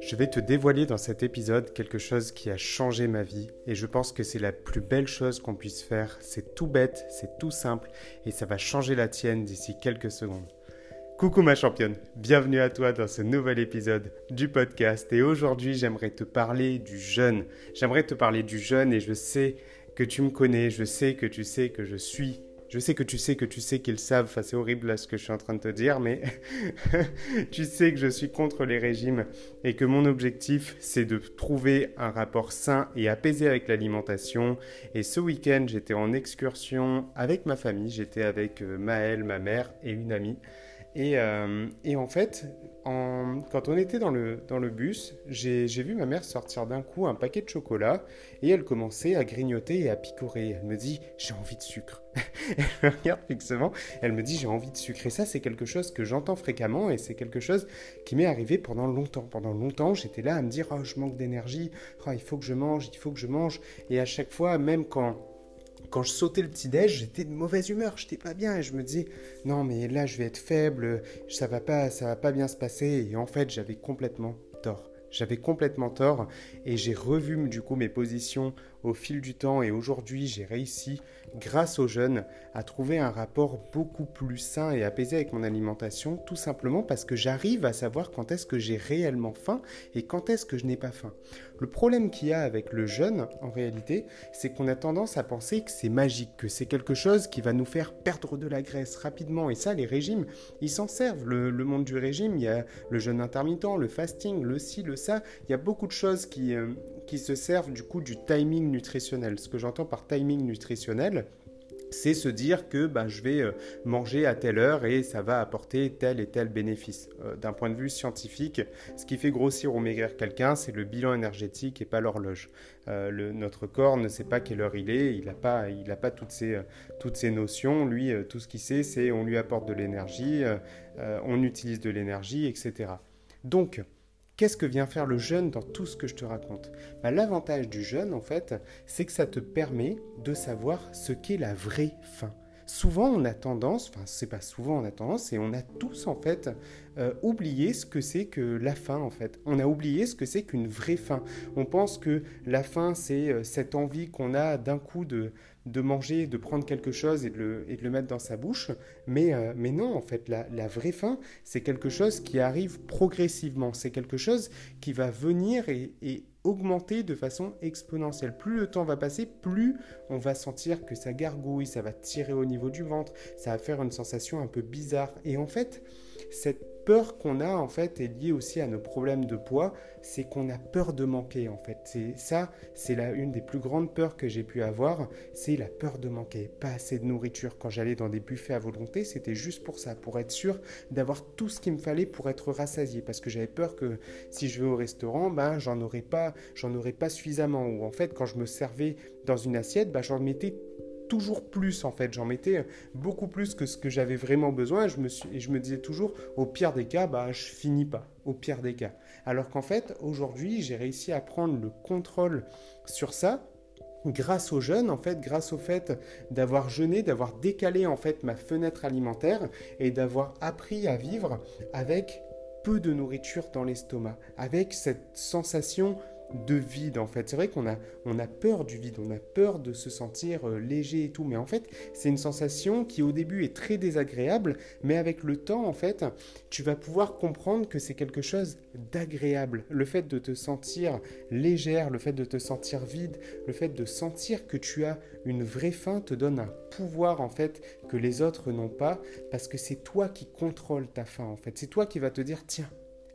Je vais te dévoiler dans cet épisode quelque chose qui a changé ma vie et je pense que c'est la plus belle chose qu'on puisse faire. C'est tout bête, c'est tout simple et ça va changer la tienne d'ici quelques secondes. Coucou ma championne, bienvenue à toi dans ce nouvel épisode du podcast et aujourd'hui j'aimerais te parler du jeûne. J'aimerais te parler du jeûne et je sais que tu me connais, je sais que tu sais que je suis je sais que tu sais que tu sais qu'ils savent, c'est horrible ce que je suis en train de te dire, mais tu sais que je suis contre les régimes et que mon objectif c'est de trouver un rapport sain et apaisé avec l'alimentation. Et ce week-end j'étais en excursion avec ma famille, j'étais avec euh, Maëlle, ma mère et une amie. Et, euh, et en fait, quand on était dans le, dans le bus, j'ai vu ma mère sortir d'un coup un paquet de chocolat et elle commençait à grignoter et à picorer. Elle me dit J'ai envie de sucre. elle me regarde fixement, elle me dit J'ai envie de sucre. Et ça, c'est quelque chose que j'entends fréquemment et c'est quelque chose qui m'est arrivé pendant longtemps. Pendant longtemps, j'étais là à me dire Oh, je manque d'énergie, oh, il faut que je mange, il faut que je mange. Et à chaque fois, même quand quand je sautais le petit-déj, j'étais de mauvaise humeur, j'étais pas bien et je me disais non mais là je vais être faible, ça va pas ça va pas bien se passer et en fait, j'avais complètement tort. J'avais complètement tort et j'ai revu du coup mes positions au fil du temps et aujourd'hui j'ai réussi, grâce aux jeunes, à trouver un rapport beaucoup plus sain et apaisé avec mon alimentation, tout simplement parce que j'arrive à savoir quand est-ce que j'ai réellement faim et quand est-ce que je n'ai pas faim. Le problème qu'il y a avec le jeûne, en réalité, c'est qu'on a tendance à penser que c'est magique, que c'est quelque chose qui va nous faire perdre de la graisse rapidement. Et ça, les régimes, ils s'en servent. Le, monde du régime, il y a le jeûne intermittent, le fasting, le ci, le ça. Il y a beaucoup de choses qui, euh, qui se servent du coup du timing nutritionnel. Ce que j'entends par timing nutritionnel, c'est se dire que bah, je vais euh, manger à telle heure et ça va apporter tel et tel bénéfice. Euh, d'un point de vue scientifique, ce qui fait grossir ou maigrir quelqu'un, c'est le bilan énergétique et pas l'horloge. Notre corps ne sait pas quelle heure il est, il n'a pas, il pas toutes, ces, toutes ces notions. Lui, tout ce qu'il sait, c'est on lui apporte de l'énergie, on utilise de l'énergie, etc. Donc, Qu'est-ce que vient faire le jeûne dans tout ce que je te raconte? Bah, L'avantage du jeûne, en fait, c'est que ça te permet de savoir ce qu'est la vraie faim. Souvent, on a tendance, enfin, c'est pas souvent on a tendance, et on a tous, en fait, euh, oublié ce que c'est que la faim, en fait. On a oublié ce que c'est qu'une vraie faim. On pense que la faim, c'est euh, cette envie qu'on a d'un coup de, de manger, de prendre quelque chose et de le, mettre dans sa bouche. Mais, euh, non, en fait, la, la vraie faim, c'est quelque chose qui arrive progressivement. C'est quelque chose qui va venir et, et, augmenter de façon exponentielle. Plus le temps va passer, plus on va sentir que ça gargouille, ça va tirer au niveau du ventre, ça va faire une sensation un peu bizarre. Et en fait, cette peur qu'on a en fait est liée aussi à nos problèmes de poids, c'est qu'on a peur de manquer en fait. C'est ça, c'est la une des plus grandes peurs que j'ai pu avoir, c'est la peur de manquer, pas assez de nourriture. Quand j'allais dans des buffets à volonté, c'était juste pour ça, pour être sûr d'avoir tout ce qu'il me fallait pour être rassasié, parce que j'avais peur que si je vais au restaurant, ben j'en aurais pas, j'en aurais pas suffisamment. Ou en fait, quand je me servais dans une assiette, ben j'en mettais toujours plus en fait. J'en mettais beaucoup plus que ce que j'avais vraiment besoin je, me suis, et je me disais toujours au pire des cas, bah, je finis pas. Au pire des cas. Alors qu'en fait, aujourd'hui, j'ai réussi à prendre le contrôle sur ça grâce au jeûne, en fait, grâce au fait d'avoir jeûné, d'avoir décalé en fait ma fenêtre alimentaire et d'avoir appris à vivre avec peu de nourriture dans l'estomac, avec cette sensation de vide en fait. C'est vrai qu'on a, on a peur du vide, on a peur de se sentir euh, léger et tout, mais en fait c'est une sensation qui au début est très désagréable, mais avec le temps en fait tu vas pouvoir comprendre que c'est quelque chose d'agréable. Le fait de te sentir légère, le fait de te sentir vide, le fait de sentir que tu as une vraie faim te donne un pouvoir en fait que les autres n'ont pas parce que c'est toi qui contrôles ta faim en fait. C'est toi qui vas te dire tiens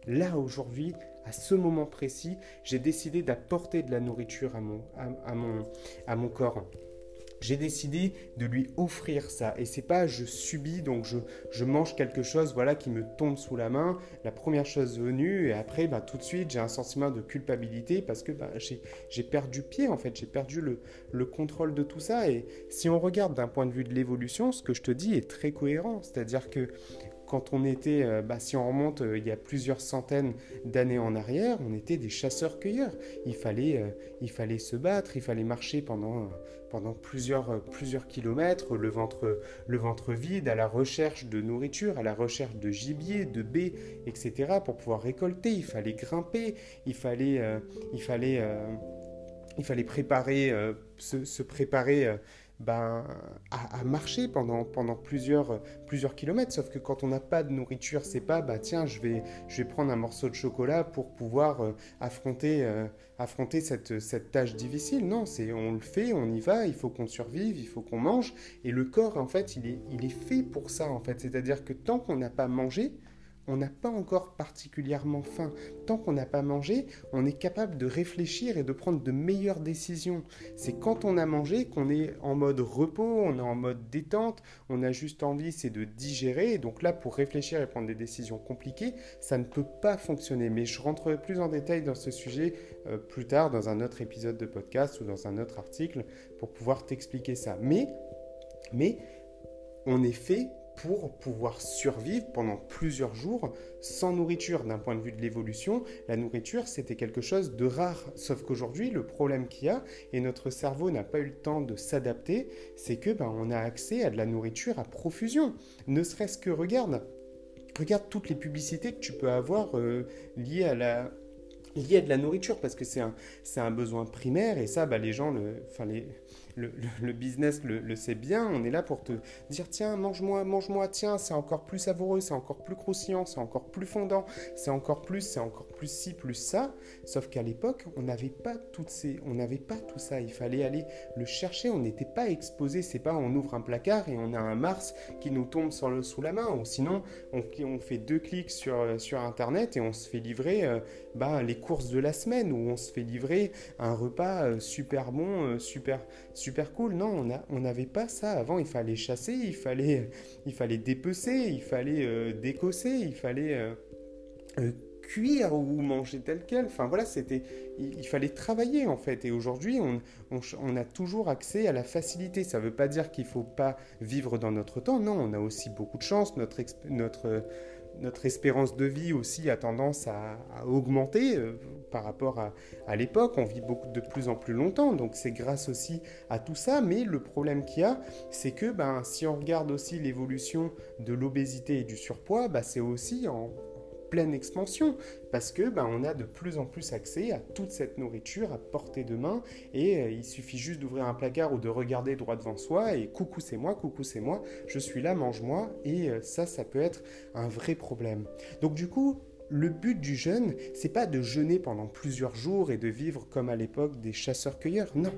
là aujourd'hui à ce moment précis, j'ai décidé d'apporter de la nourriture à mon, à, mon, à mon corps j'ai décidé de lui offrir ça. Et c'est pas je subis, donc je, je, mange quelque chose voilà, qui me tombe sous la main, la première chose venue, et après, bah, tout de suite, j'ai un sentiment de culpabilité parce que bah, j'ai perdu pied, en fait, j'ai perdu le, le, contrôle de tout ça. Et si on regarde d'un point de vue de l'évolution, ce que je te dis est très cohérent. C'est-à-dire que quand on était, euh, bah, si on remonte euh, il y a plusieurs centaines d'années en arrière, on était des chasseurs-cueilleurs. Il fallait, euh, il fallait se battre, il fallait marcher pendant, pendant plusieurs, plusieurs kilomètres, le ventre, le ventre vide, à la recherche de nourriture, à la recherche de gibier, de baies, etc. pour pouvoir récolter. Il fallait grimper, il fallait, il fallait, il fallait préparer, se, se, préparer ben, à, marcher pendant, pendant plusieurs, plusieurs kilomètres. Sauf que quand on n'a pas de nourriture, c'est pas bah tiens, je vais, je vais prendre un morceau de chocolat pour pouvoir euh, affronter, euh, affronter cette, cette tâche difficile. Non, c'est on le fait, on y va, il faut qu'on survive, il faut qu'on mange. Et le corps, en fait, il est, il est fait pour ça, en fait. C'est-à-dire que tant qu'on n'a pas mangé, on n'a pas encore particulièrement faim. Tant qu'on n'a pas mangé, on est capable de réfléchir et de prendre de meilleures décisions. C'est quand on a mangé qu'on est en mode repos, on est en mode détente, on a juste envie, c'est de digérer. donc là, pour réfléchir et prendre des décisions compliquées, ça ne peut pas fonctionner. Mais je rentrerai plus en détail dans ce sujet euh, plus tard, dans un autre épisode de podcast ou dans un autre article, pour pouvoir t'expliquer ça. Mais, mais on est fait pour pouvoir survivre pendant plusieurs jours sans nourriture. D'un point de vue de l'évolution, la nourriture, c'était quelque chose de rare. Sauf qu'aujourd'hui, le problème qu'il y a, et notre cerveau n'a pas eu le temps de s'adapter, c'est que ben, on a accès à de la nourriture à profusion. Ne serait-ce que, regarde, regarde toutes les publicités que tu peux avoir euh, liées à la liées à de la nourriture parce que c'est un, un besoin primaire et ça, bah, les gens, le, enfin les, le, business le, sait bien. On est là pour te dire tiens, mange-moi, mange-moi, tiens, c'est encore plus savoureux, c'est encore plus croustillant, c'est encore plus fondant, c'est encore plus, c'est encore plus ci, plus ça. Sauf qu'à l'époque, on n'avait pas toutes ces, on n'avait pas tout ça. Il fallait aller le chercher. On n'était pas exposé. C'est pas on ouvre un placard et on a un Mars qui nous tombe sous la main. Ou sinon, on, fait deux clics sur, sur Internet et on se fait livrer euh, bah, les courses de la semaine ou on se fait livrer un repas euh, super bon, euh, super cool. Non, on n'avait pas ça. Avant, il fallait chasser, il fallait, dépecer, il fallait euh, décosser, il fallait euh, euh, cuire ou manger tel quel. Enfin voilà, c'était, il, fallait travailler en fait. Et aujourd'hui, on, a toujours accès à la facilité. Ça ne veut pas dire qu'il ne faut pas vivre dans notre temps. Non, on a aussi beaucoup de chance. Notre notre espérance de vie aussi a tendance à, augmenter euh, par rapport à, l'époque. On vit beaucoup de plus en plus longtemps, donc c'est grâce aussi à tout ça. Mais le problème qu'il y a, c'est que ben, si on regarde aussi l'évolution de l'obésité et du surpoids, ben, c'est aussi en, pleine expansion parce que ben, on a de plus en plus accès à toute cette nourriture à portée de main et euh, il suffit juste d'ouvrir un placard ou de regarder droit devant soi et coucou c'est moi, coucou c'est moi, je suis là, mange-moi et euh, ça ça peut être un vrai problème. Donc du coup, le but du jeûne, c'est pas de jeûner pendant plusieurs jours et de vivre comme à l'époque des chasseurs-cueilleurs, non.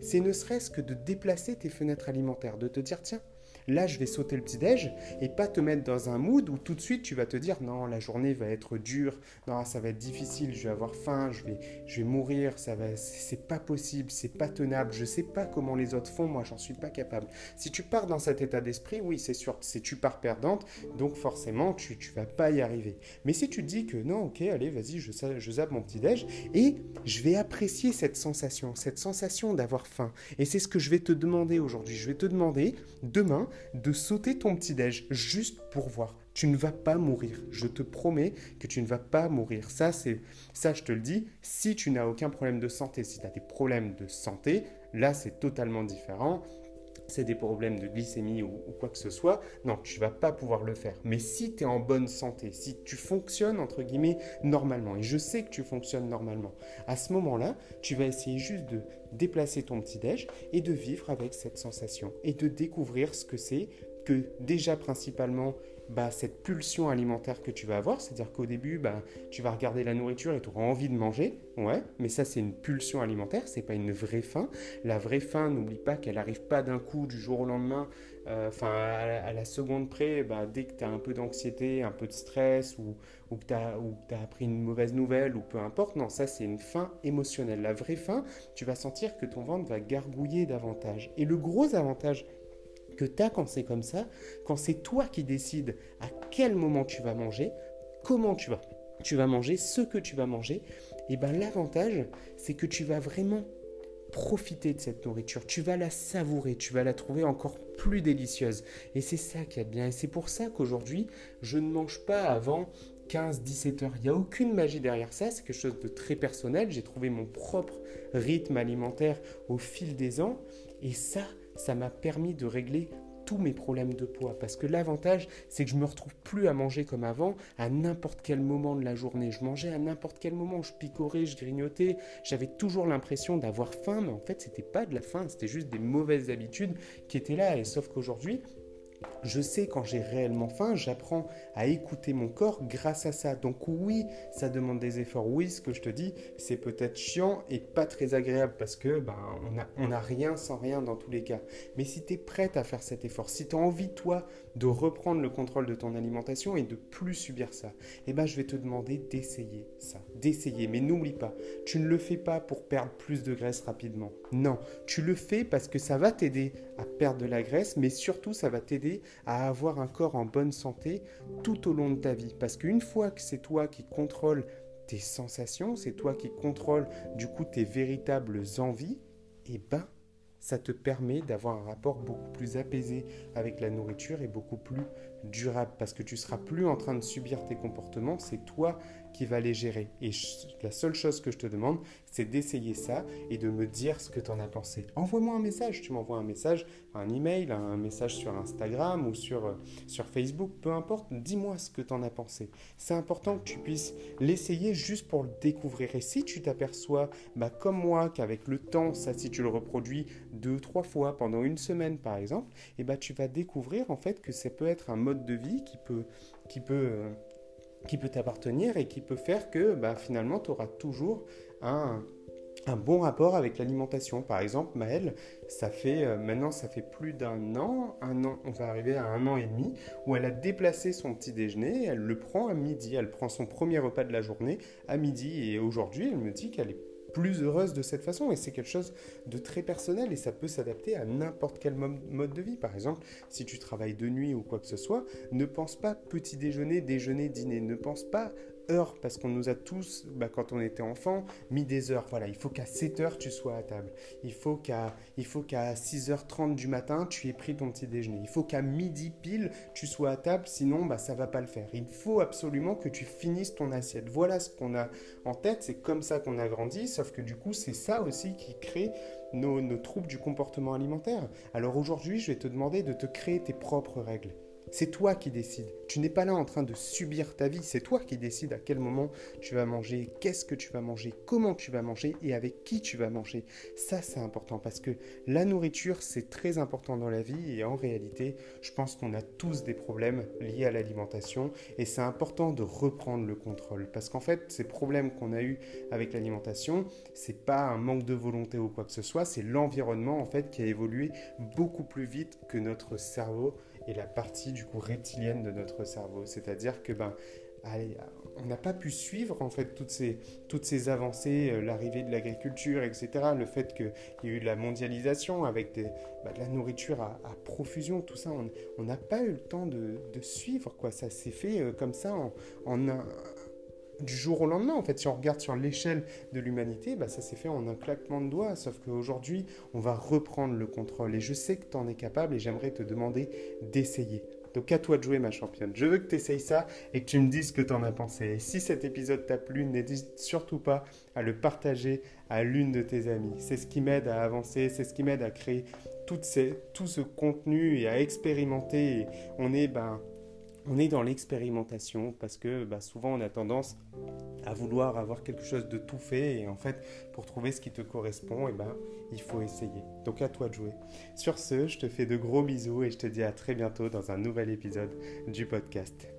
C'est ne serait-ce que de déplacer tes fenêtres alimentaires, de te dire tiens, Là, je vais sauter le petit-déj et pas te mettre dans un mood où tout de suite tu vas te dire non, la journée va être dure, non, ça va être difficile, je vais avoir faim, je vais, je vais mourir, ça va, c'est pas possible, c'est pas tenable, je sais pas comment les autres font, moi j'en suis pas capable. Si tu pars dans cet état d'esprit, oui, c'est sûr, c'est tu pars perdante, donc forcément tu, tu vas pas y arriver. Mais si tu dis que non, ok, allez, vas-y, je, je zappe mon petit-déj et je vais apprécier cette sensation, cette sensation d'avoir faim. Et c'est ce que je vais te demander aujourd'hui. Je vais te demander demain de sauter ton petit-déj juste pour voir. Tu ne vas pas mourir. Je te promets que tu ne vas pas mourir. Ça, c'est ça, je te le dis. Si tu n'as aucun problème de santé, si tu as des problèmes de santé, là, c'est totalement différent c'est des problèmes de glycémie ou, quoi que ce soit, non, tu vas pas pouvoir le faire. Mais si tu es en bonne santé, si tu fonctionnes entre guillemets normalement, et je sais que tu fonctionnes normalement, à ce moment-là, tu vas essayer juste de déplacer ton petit-déj et de vivre avec cette sensation et de découvrir ce que c'est que déjà principalement bah, cette pulsion alimentaire que tu vas avoir. C'est-à-dire qu'au début, bah, tu vas regarder la nourriture et tu auras envie de manger. Ouais, mais ça, c'est une pulsion alimentaire, c'est pas une vraie faim. La vraie faim, n'oublie pas qu'elle n'arrive pas d'un coup du jour au lendemain. Euh, enfin, à, la seconde près, bah, dès que tu as un peu d'anxiété, un peu de stress ou, ou que tu as, appris une mauvaise nouvelle ou peu importe, non, ça, c'est une faim émotionnelle. La vraie faim, tu vas sentir que ton ventre va gargouiller davantage. Et le gros avantage que tu as quand c'est comme ça, quand c'est toi qui décides à quel moment tu vas manger, comment tu vas, tu vas manger, ce que tu vas manger, et bien l'avantage, c'est que tu vas vraiment profiter de cette nourriture, tu vas la savourer, tu vas la trouver encore plus délicieuse. Et c'est ça qui est bien. Et c'est pour ça qu'aujourd'hui, je ne mange pas avant 15-17 heures. Il n'y a aucune magie derrière ça, c'est quelque chose de très personnel. J'ai trouvé mon propre rythme alimentaire au fil des ans. Et ça, ça m'a permis de régler tous mes problèmes de poids. Parce que l'avantage, c'est que je me retrouve plus à manger comme avant, à n'importe quel moment de la journée. Je mangeais à n'importe quel moment, je picorais, je grignotais. J'avais toujours l'impression d'avoir faim, mais en fait, c'était pas de la faim, c'était juste des mauvaises habitudes qui étaient là. Et sauf qu'aujourd'hui, je sais quand j'ai réellement faim, j'apprends à écouter mon corps grâce à ça. Donc oui, ça demande des efforts. Oui, ce que je te dis, c'est peut-être chiant et pas très agréable parce que ben, on n'a rien sans rien dans tous les cas. Mais si tu es prête à faire cet effort, si tu as envie toi de reprendre le contrôle de ton alimentation et de plus subir ça, eh ben, je vais te demander d'essayer ça, d'essayer. Mais n'oublie pas, tu ne le fais pas pour perdre plus de graisse rapidement. Non, tu le fais parce que ça va t'aider à perdre de la graisse, mais surtout ça va t'aider à avoir un corps en bonne santé tout au long de ta vie. Parce qu'une fois que c'est toi qui contrôles tes sensations, c'est toi qui contrôles du coup tes véritables envies, et eh ben ça te permet d'avoir un rapport beaucoup plus apaisé avec la nourriture et beaucoup plus durable parce que tu seras plus en train de subir tes comportements, c'est toi qui vas les gérer. Et la seule chose que je te demande, c'est d'essayer ça et de me dire ce que tu en as pensé. Envoie-moi un message, tu m'envoies un message, un email, un message sur Instagram ou sur, euh, sur Facebook, peu importe, dis-moi ce que tu en as pensé. C'est important que tu puisses l'essayer juste pour le découvrir. Et si tu t'aperçois, bah, comme moi, qu'avec le temps, ça si tu le reproduis deux, trois fois pendant une semaine par exemple, et eh bah, tu vas découvrir en fait que ça peut être un mode de vie qui peut, qui peut euh, qui peut t'appartenir et qui peut faire que bah, finalement tu auras toujours un, bon rapport avec l'alimentation. Par exemple, Maëlle, ça fait euh, maintenant ça fait plus d'un an, un an, on va arriver à un an et demi, où elle a déplacé son petit déjeuner, elle le prend à midi, elle prend son premier repas de la journée à midi et aujourd'hui elle me dit qu'elle est plus heureuse de cette façon. Et c'est quelque chose de très personnel et ça peut s'adapter à n'importe quel mode de vie. Par exemple, si tu travailles de nuit ou quoi que ce soit, ne pense pas petit déjeuner, déjeuner, dîner. Ne pense pas heures, parce qu'on nous a tous, bah, quand on était enfant, mis des heures. Voilà, il faut qu'à 7 heures, tu sois à table. Il faut qu'à, qu'à 6h30 du matin, tu aies pris ton petit déjeuner. Il faut qu'à midi pile, tu sois à table, sinon, bah, ça va pas le faire. Il faut absolument que tu finisses ton assiette. Voilà ce qu'on a en tête, c'est comme ça qu'on a grandi, sauf que du coup, c'est ça aussi qui crée nos, nos troubles du comportement alimentaire. Alors aujourd'hui, je vais te demander de te créer tes propres règles. C'est toi qui décides. Tu n'es pas là en train de subir ta vie. C'est toi qui décides à quel moment tu vas manger, qu'est-ce que tu vas manger, comment tu vas manger et avec qui tu vas manger. Ça, c'est important parce que la nourriture, c'est très important dans la vie et en réalité, je pense qu'on a tous des problèmes liés à l'alimentation et c'est important de reprendre le contrôle parce qu'en fait, ces problèmes qu'on a eu avec l'alimentation, c'est pas un manque de volonté ou quoi que ce soit, c'est l'environnement en fait qui a évolué beaucoup plus vite que notre cerveau et la partie du coup reptilienne de notre cerveau. C'est-à-dire que ben, on n'a pas pu suivre en fait toutes ces, toutes ces avancées, euh, l'arrivée de l'agriculture, etc. Le fait qu'il y ait eu de la mondialisation avec bah, de la nourriture à, profusion, tout ça, on n'a pas eu le temps de, de, suivre. quoi. Ça s'est fait euh, comme ça en, en un, du jour au lendemain. En fait, si on regarde sur l'échelle de l'humanité, bah, ça s'est fait en un claquement de doigts. Sauf qu'aujourd'hui, on va reprendre le contrôle. Et je sais que tu en es capable et j'aimerais te demander d'essayer. Donc à toi de jouer ma championne. Je veux que tu essayes ça et que tu me dises ce que tu en as pensé. Et si cet épisode t'a plu, n'hésite surtout pas à le partager à l'une de tes amies. C'est ce qui m'aide à avancer, c'est ce qui m'aide à créer tout, tout ce contenu et à expérimenter. on est ben, on est dans l'expérimentation parce que bah, souvent on a tendance à vouloir avoir quelque chose de tout fait et en fait pour trouver ce qui te correspond et eh ben, il faut essayer. Donc à toi de jouer. Sur ce, je te fais de gros bisous et je te dis à très bientôt dans un nouvel épisode du podcast.